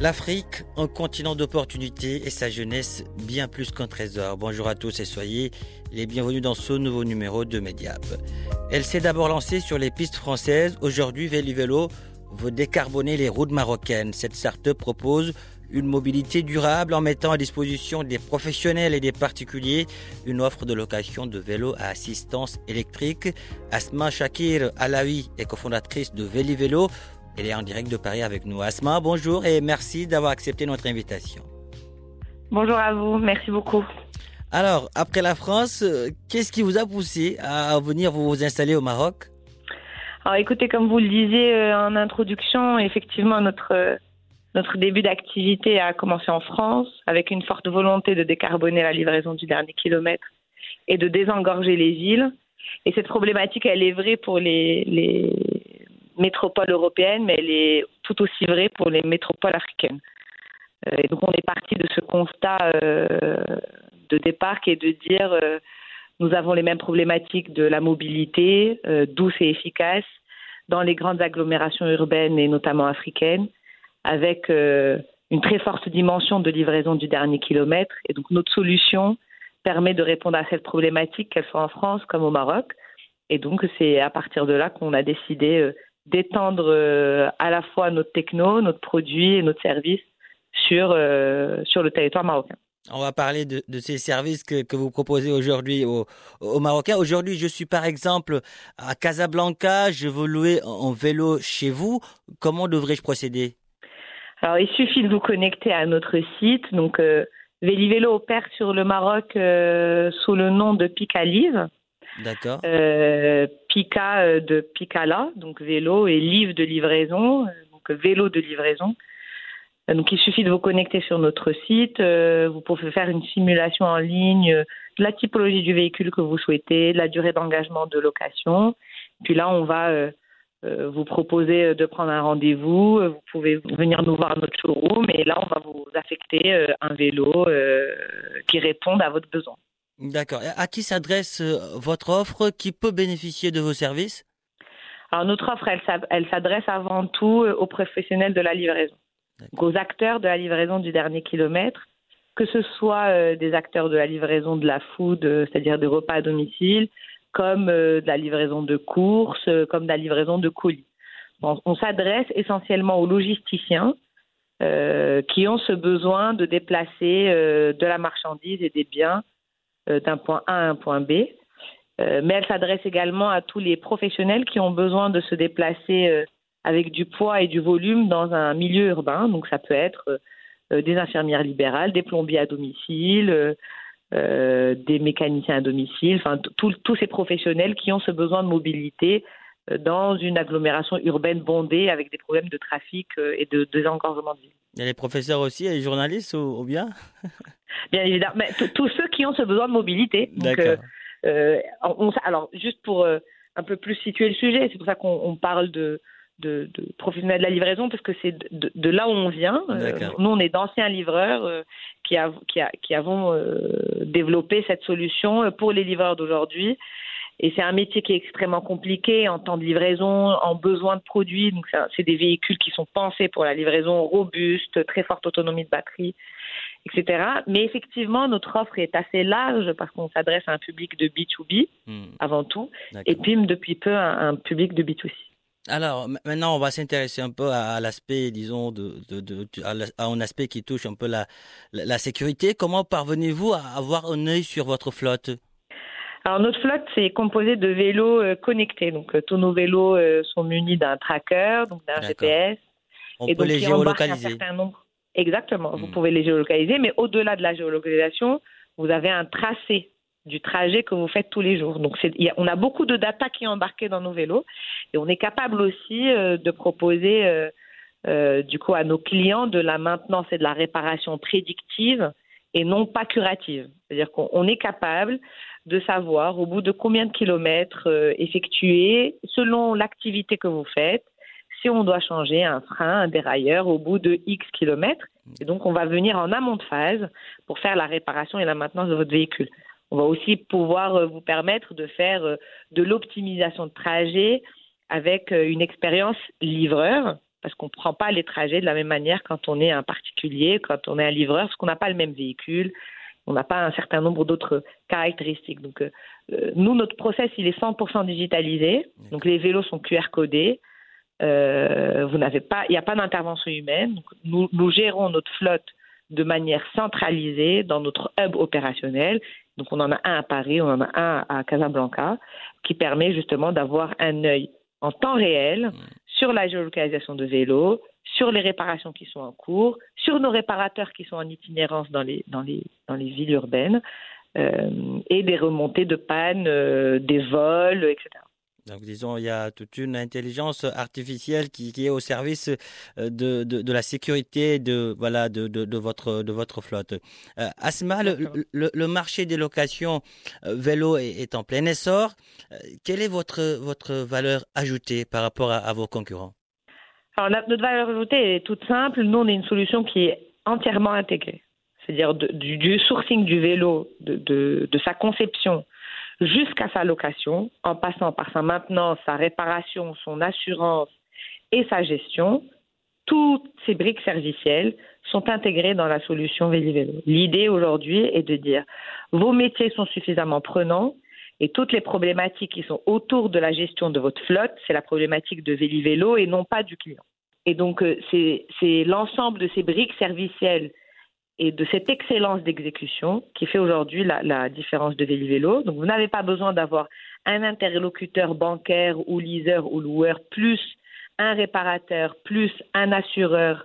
L'Afrique, un continent d'opportunités et sa jeunesse bien plus qu'un trésor. Bonjour à tous et soyez les bienvenus dans ce nouveau numéro de Mediap. Elle s'est d'abord lancée sur les pistes françaises. Aujourd'hui, Vélivelo veut décarboner les routes marocaines. Cette start-up propose une mobilité durable en mettant à disposition des professionnels et des particuliers une offre de location de vélos à assistance électrique. Asma Shakir Alawi est cofondatrice de Vélivelo. Elle est en direct de Paris avec nous. Asma, bonjour et merci d'avoir accepté notre invitation. Bonjour à vous, merci beaucoup. Alors, après la France, euh, qu'est-ce qui vous a poussé à venir vous installer au Maroc? Alors écoutez, comme vous le disiez euh, en introduction, effectivement, notre, euh, notre début d'activité a commencé en France avec une forte volonté de décarboner la livraison du dernier kilomètre et de désengorger les villes. Et cette problématique, elle est vraie pour les, les métropoles européennes, mais elle est tout aussi vraie pour les métropoles africaines. Euh, Et donc on est parti de ce constat euh, de départ qui est de dire euh, nous avons les mêmes problématiques de la mobilité douce et efficace dans les grandes agglomérations urbaines et notamment africaines, avec une très forte dimension de livraison du dernier kilomètre. Et donc notre solution permet de répondre à cette problématique, qu'elle soit en France comme au Maroc. Et donc c'est à partir de là qu'on a décidé d'étendre euh, à la fois notre techno, notre produit et notre service sur, euh, sur le territoire marocain. On va parler de, de ces services que, que vous proposez aujourd'hui aux, aux Marocains. Aujourd'hui, je suis par exemple à Casablanca, je veux louer un vélo chez vous. Comment devrais-je procéder? Alors, il suffit de vous connecter à notre site. Donc, euh, opère sur le Maroc euh, sous le nom de Picalive. D'accord Euh, Pica euh, de Picala, donc vélo, et Live de livraison, euh, donc vélo de livraison. Euh, Donc, il suffit de vous connecter sur notre site. vous pouvez faire une simulation en ligne de la typologie du véhicule que vous souhaitez, de la durée d'engagement de location. Puis là, on va vous proposer de prendre un rendez-vous. Vous pouvez venir nous voir à notre showroom et là, on va vous affecter un vélo qui réponde à votre besoin. D'accord. À qui s'adresse euh, votre offre Qui peut bénéficier de vos services? Alors, notre offre, elle, s'ad- elle s'adresse avant tout euh, aux professionnels de la livraison, aux acteurs de la livraison du dernier kilomètre, que ce soit euh, des acteurs de la livraison de la food, c'est-à-dire des repas à domicile, comme de la livraison de courses, comme de la livraison de colis. On, on s'adresse essentiellement aux logisticiens euh, qui ont ce besoin de déplacer euh, de la marchandise et des biens d'un point A à un point B. Euh, mais elle s'adresse également à tous les professionnels qui ont besoin de se déplacer euh, avec du poids et du volume dans un milieu urbain. Donc ça peut être euh, des infirmières libérales, des plombiers à domicile, euh, euh, des mécaniciens à domicile, enfin tous ces professionnels qui ont ce besoin de mobilité euh, dans une agglomération urbaine bondée avec des problèmes de trafic euh, et de désengorgement de ville. Il y a les professeurs aussi et les journalistes ou, ou bien? Bien évidemment, mais tous ceux qui ont ce besoin de mobilité. Donc, D'accord. euh, euh, on- alors, juste pour euh, un peu plus situer le sujet, c'est pour ça qu'on on parle de, de, de professionnels de la livraison, parce que c'est de, là où on vient. Euh, D'accord. nous, on est d'anciens livreurs euh, qui, av- qui, a- qui avons euh, développé cette solution pour les livreurs d'aujourd'hui. Et c'est un métier qui est extrêmement compliqué en temps de livraison, en besoin de produits. Donc, c'est des véhicules qui sont pensés pour la livraison robuste, très forte autonomie de batterie, etc. Mais effectivement, notre offre est assez large parce qu'on s'adresse à un public de B2B Hmm, avant tout, et puis depuis peu à un public de B2C. Alors maintenant, on va s'intéresser un peu à, l'aspect, disons, de, de, à, un aspect qui touche un peu la, la, sécurité. Comment parvenez-vous à avoir un œil sur votre flotte? Alors notre flotte c'est composé de vélos euh, connectés. Donc euh, tous nos vélos euh, sont munis d'un tracker, donc d'un GPS. On peut les géolocaliser. Exactement. Vous hmm. pouvez les géolocaliser, mais au-delà de la géolocalisation, vous avez un tracé du trajet que vous faites tous les jours. Donc, on a beaucoup de data qui est embarquée dans nos vélos et on est capable aussi euh, de proposer, euh, euh, du coup, à nos clients de la maintenance et de la réparation prédictive et non pas curative. C'est-à-dire qu'on est capable de savoir au bout de combien de kilomètres effectuer selon l'activité que vous faites si on doit changer un frein, un dérailleur au bout de X kilomètres. Et donc, on va venir en amont de phase pour faire la réparation et la maintenance de votre véhicule. On va aussi pouvoir euh, vous permettre de faire euh, de l'optimisation de trajet avec euh, une expérience livreur, parce qu'on ne prend pas les trajets de la même manière quand on est un particulier, quand on est un livreur, parce qu'on n'a pas le même véhicule, on n'a pas un certain nombre d'autres caractéristiques. Donc, nous, notre process, il est 100% digitalisé. Donc, les vélos sont QR codés. vous n'avez pas, il n'y a pas d'intervention humaine. nous, nous gérons notre flotte de manière centralisée dans notre hub opérationnel donc on en a un à Paris, on en a un à Casablanca, qui permet justement d'avoir un œil en temps réel sur la géolocalisation de vélos, sur les réparations qui sont en cours, sur nos réparateurs qui sont en itinérance dans les, villes urbaines, euh, et des remontées de panne, euh, des vols, etc. Donc, disons, il y a toute une intelligence artificielle qui, qui est au service euh, de, de, de, la sécurité de, voilà, de, de, votre, de votre flotte. Euh, Asma, le, le, marché des locations euh, vélo est, en plein essor. Euh, quelle est votre, votre valeur ajoutée par rapport à, vos concurrents? Alors, notre valeur ajoutée est toute simple. Nous, on est une solution qui est entièrement intégrée. C'est-à-dire du, du, sourcing du vélo, de, de sa conception, jusqu'à sa location, en passant par sa maintenance, sa réparation, son assurance et sa gestion, toutes ces briques servicielles sont intégrées dans la solution Vélo. L'idée aujourd'hui est de dire vos métiers sont suffisamment prenants et toutes les problématiques qui sont autour de la gestion de votre flotte, c'est la problématique de Vélo et non pas du client. Et donc, euh, c'est l'ensemble de ces briques servicielles et de cette excellence d'exécution qui fait aujourd'hui la, différence de Vélo. Donc vous n'avez pas besoin d'avoir un interlocuteur bancaire ou liseur ou loueur plus un réparateur plus un assureur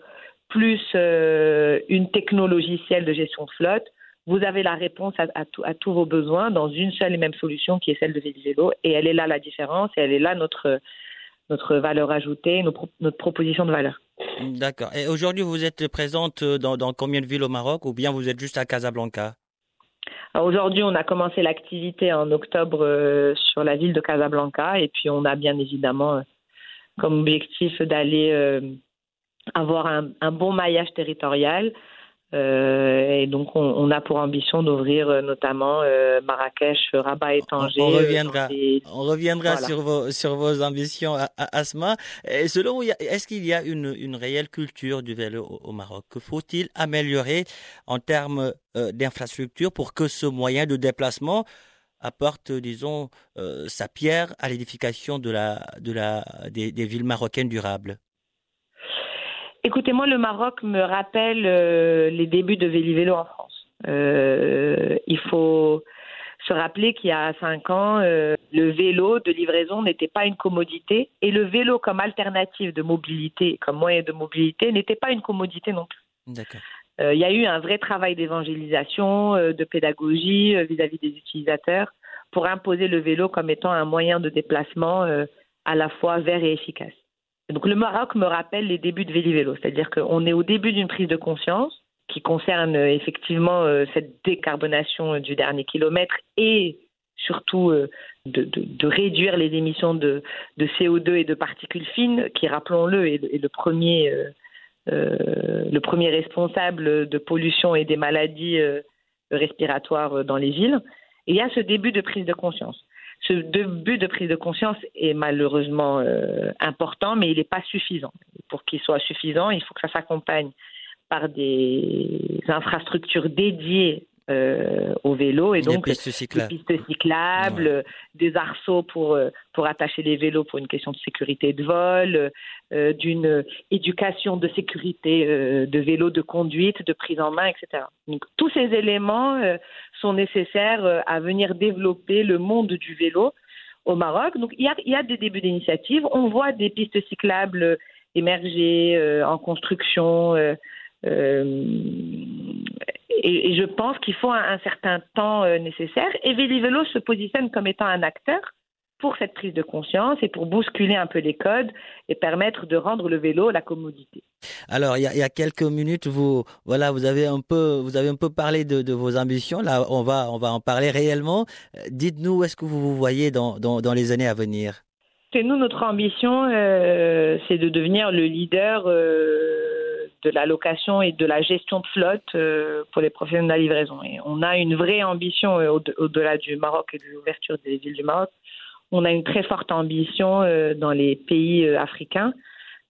plus euh, une technologicielle de gestion de flotte. Vous avez la réponse à, à, tous vos besoins dans une seule et même solution qui est celle de Vélo et elle est là la différence et elle est là notre notre valeur ajoutée, notre proposition de valeur. D'accord. Et aujourd'hui, vous êtes présente dans, dans, combien de villes au Maroc ou bien vous êtes juste à Casablanca? Aujourd'hui, on a commencé l'activité en octobre euh, sur la ville de Casablanca et puis on a bien évidemment euh, comme objectif d'aller euh, avoir un, bon maillage territorial euh, et donc, on, a pour ambition d'ouvrir euh, notamment euh, Marrakech, Rabat et Tanger. On, reviendra, on reviendra sur, vos, sur vos ambitions, à, Asma. Et selon vous, est-ce qu'il y a une, une réelle culture du vélo au, Maroc? Que faut-il améliorer en termes d'infrastructure pour que ce moyen de déplacement apporte, disons, sa pierre à l'édification de la, de la, des, des villes marocaines durables? Écoutez, moi, le Maroc me rappelle euh, les débuts de Vélo en France. Euh, il faut se rappeler qu'il y a cinq ans, euh, le vélo de livraison n'était pas une commodité et le vélo comme alternative de mobilité, comme moyen de mobilité, n'était pas une commodité non plus. D'accord. Il y a eu un vrai travail d'évangélisation, de pédagogie vis-à-vis -vis des utilisateurs pour imposer le vélo comme étant un moyen de déplacement à la fois vert et efficace. Donc le Maroc me rappelle les débuts de Vélo, c'est-à-dire qu'on est au début d'une prise de conscience qui concerne euh, effectivement euh, cette décarbonation euh, du dernier kilomètre et surtout de, réduire les émissions de, CO2 et de particules fines, qui, rappelons-le, est, le premier le premier responsable de pollution et des maladies respiratoires dans les villes. Il y a ce début de prise de conscience ce début de prise de conscience est malheureusement euh, important, mais il n'est pas suffisant. Pour qu'il soit suffisant, il faut que ça s'accompagne par des infrastructures dédiées euh, au vélo et donc des pistes cyclables, des, pistes cyclables, Ouais. des arceaux pour euh, pour attacher les vélos pour une question de sécurité de vol, euh, d'une éducation de sécurité euh, de vélo, de conduite, de prise en main, etc. Donc tous ces éléments sont nécessaires à venir développer le monde du vélo au Maroc. Donc il y a, il y a des débuts d'initiatives. On voit des pistes cyclables émerger en construction. euh, et, et je pense qu'il faut un, un certain temps euh, nécessaire. Et Vélo se positionne comme étant un acteur pour cette prise de conscience et pour bousculer un peu les codes et permettre de rendre le vélo la commodité. Alors, il y a, il y a quelques minutes, vous, voilà, vous avez un peu, vous avez un peu parlé de, de vos ambitions. Là, on va, on va en parler réellement. Euh, Dites-nous où est-ce que vous vous voyez dans, dans, dans les années à venir? C'est nous, notre ambition, euh, c'est de devenir le leader euh, de la location et de la gestion de flotte euh, pour les professionnels de la livraison. Et on a une vraie ambition euh, au- au-delà du Maroc et de l'ouverture des villes du Maroc. On a une très forte ambition euh, dans les pays africains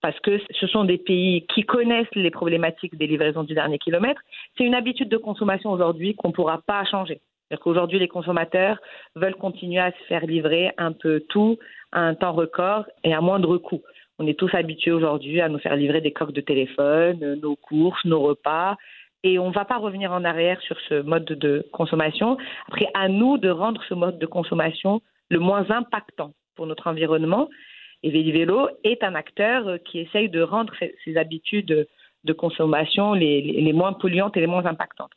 parce que ce sont des pays qui connaissent les problématiques des livraisons du dernier kilomètre. C'est une habitude de consommation aujourd'hui qu'on ne pourra pas changer. C'est-à-dire qu'aujourd'hui, les consommateurs veulent continuer à se faire livrer un peu tout à un temps record et à moindre coût. On est tous habitués aujourd'hui à nous faire livrer des coques de téléphone, euh, nos courses, nos repas, et on ne va pas revenir en arrière sur ce mode de consommation. Après, à nous de rendre ce mode de consommation le moins impactant pour notre environnement. Et Vélo est un acteur euh, qui essaye de rendre ces habitudes de consommation les moins polluantes et les moins impactantes.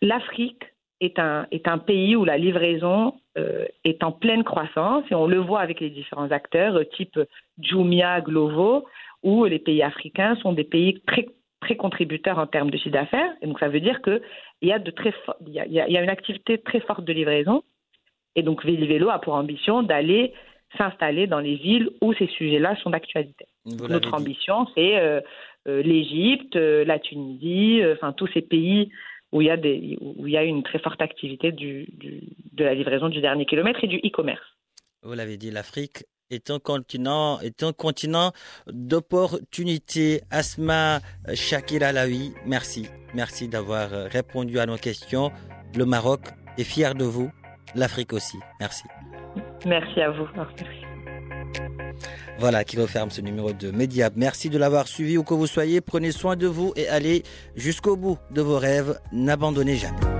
L'Afrique est un, est un pays où la livraison euh, est en pleine croissance et on le voit avec les différents acteurs euh, type Jumia, Glovo, où les pays africains sont des pays très très contributeurs en termes de chiffre d'affaires. Et donc ça veut dire qu'il y a de très il y a, y a une activité très forte de livraison. Et donc Vélo a pour ambition d'aller s'installer dans les villes où ces sujets-là sont d'actualité. Notre ambition, c'est euh, l'Égypte, la Tunisie, enfin tous ces pays où il y a des où il y a une très forte activité du, du, de la livraison du dernier kilomètre et du e-commerce. Vous l'avez dit, l'Afrique est un continent est un continent d'opportunités. Asma Shakira Laoui, merci, merci d'avoir répondu à nos questions. Le Maroc est fier de vous, l'Afrique aussi. Merci. Merci à vous. Merci. Voilà qui referme ce numéro de Mediap. Merci de l'avoir suivi où que vous soyez. Prenez soin de vous et allez jusqu'au bout de vos rêves. N'abandonnez jamais.